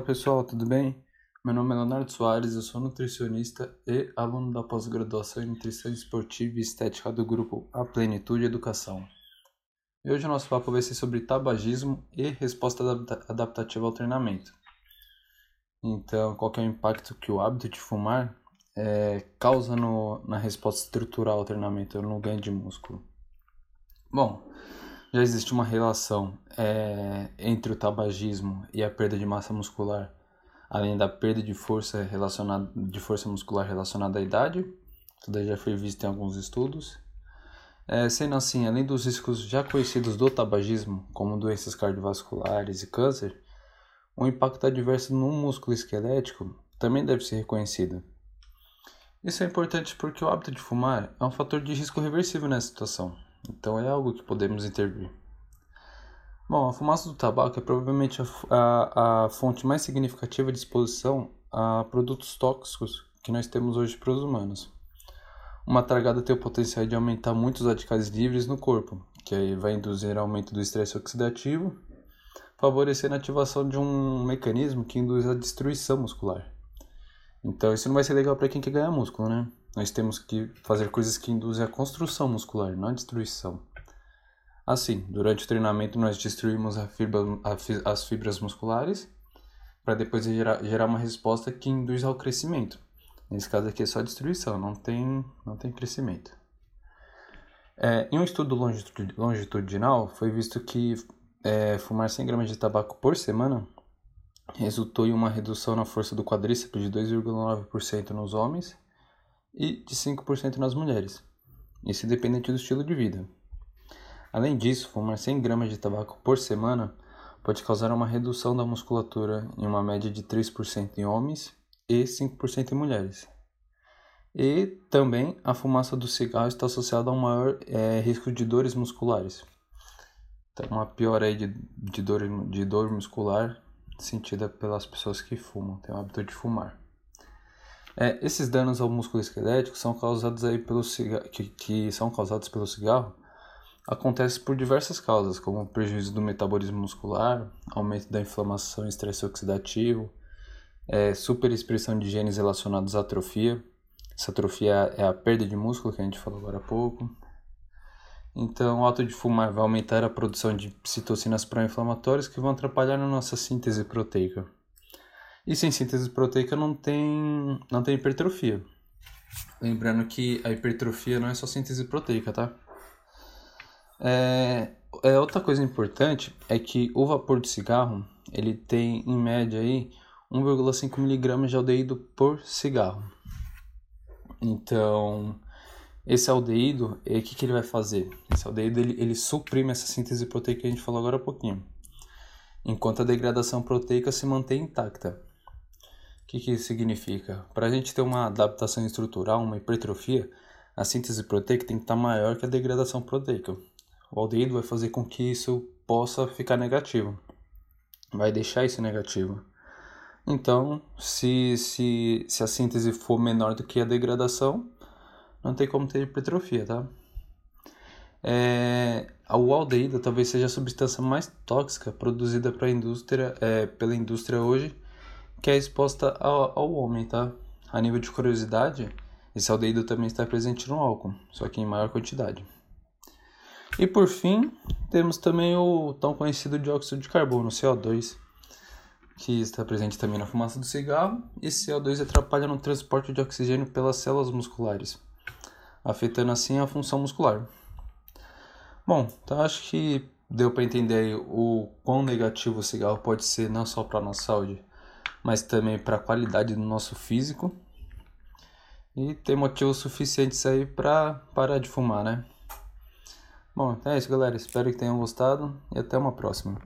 pessoal, tudo bem? Meu nome é Leonardo Soares, eu sou nutricionista e aluno da pós-graduação em Nutrição Esportiva e Estética do grupo A Plenitude Educação. E hoje o nosso papo vai ser sobre tabagismo e resposta adaptativa ao treinamento. Então, qual é o impacto que o hábito de fumar é, causa no, na resposta estrutural ao treinamento, no ganho de músculo? Bom, já existe uma relação é, entre o tabagismo e a perda de massa muscular, além da perda de força relacionada de força muscular relacionada à idade, tudo já foi visto em alguns estudos. É, sendo assim, além dos riscos já conhecidos do tabagismo, como doenças cardiovasculares e câncer, o impacto adverso no músculo esquelético também deve ser reconhecido. Isso é importante porque o hábito de fumar é um fator de risco reversível nessa situação. Então é algo que podemos intervir. Bom, a fumaça do tabaco é provavelmente a, a, a fonte mais significativa de exposição a produtos tóxicos que nós temos hoje para os humanos. Uma tragada tem o potencial de aumentar muitos radicais livres no corpo, que aí vai induzir aumento do estresse oxidativo, favorecendo a ativação de um mecanismo que induz a destruição muscular. Então isso não vai ser legal para quem quer ganhar músculo, né? Nós temos que fazer coisas que induzem a construção muscular, não a destruição. Assim, durante o treinamento nós destruímos fibra, a, as fibras musculares para depois gerar, gerar uma resposta que induz ao crescimento. Nesse caso aqui é só destruição, não tem, não tem crescimento. É, em um estudo longitudinal, foi visto que é, fumar 100 gramas de tabaco por semana resultou em uma redução na força do quadríceps de 2,9% nos homens e de 5% nas mulheres, isso independente do estilo de vida. Além disso, fumar 100 gramas de tabaco por semana pode causar uma redução da musculatura em uma média de 3% em homens e 5% em mulheres. E também a fumaça do cigarro está associada a um maior é, risco de dores musculares. Então, uma piora aí de, de, dor, de dor muscular sentida pelas pessoas que fumam, têm o hábito de fumar. É, esses danos ao músculo esquelético são causados aí pelo que, que são causados pelo cigarro acontece por diversas causas, como prejuízo do metabolismo muscular, aumento da inflamação e estresse oxidativo, é, superexpressão de genes relacionados à atrofia. Essa atrofia é a perda de músculo que a gente falou agora há pouco. Então, o ato de fumar vai aumentar a produção de citocinas pró-inflamatórias que vão atrapalhar na nossa síntese proteica. E sem síntese proteica não tem, não tem hipertrofia. Lembrando que a hipertrofia não é só síntese proteica, tá? É, é, outra coisa importante é que o vapor de cigarro ele tem em média aí 1,5 mg de aldeído por cigarro. Então, esse aldeído, o que, que ele vai fazer? Esse aldeído ele, ele suprime essa síntese proteica que a gente falou agora há pouquinho, enquanto a degradação proteica se mantém intacta. O que, que isso significa? Para a gente ter uma adaptação estrutural, uma hipertrofia, a síntese proteica tem que estar maior que a degradação proteica. O aldeído vai fazer com que isso possa ficar negativo, vai deixar isso negativo. Então, se, se, se a síntese for menor do que a degradação, não tem como ter hipertrofia, tá? É, o aldeído talvez seja a substância mais tóxica produzida para a indústria, é, pela indústria hoje que é exposta ao, ao homem, tá? A nível de curiosidade, esse aldeído também está presente no álcool, só que em maior quantidade. E por fim, temos também o tão conhecido dióxido de carbono, CO2, que está presente também na fumaça do cigarro, e CO2 atrapalha no transporte de oxigênio pelas células musculares, afetando assim a função muscular. Bom, então acho que deu para entender o quão negativo o cigarro pode ser não só para a nossa saúde, mas também para a qualidade do nosso físico. E tem motivos suficientes aí para parar de fumar, né? Bom, então é isso, galera. Espero que tenham gostado e até uma próxima.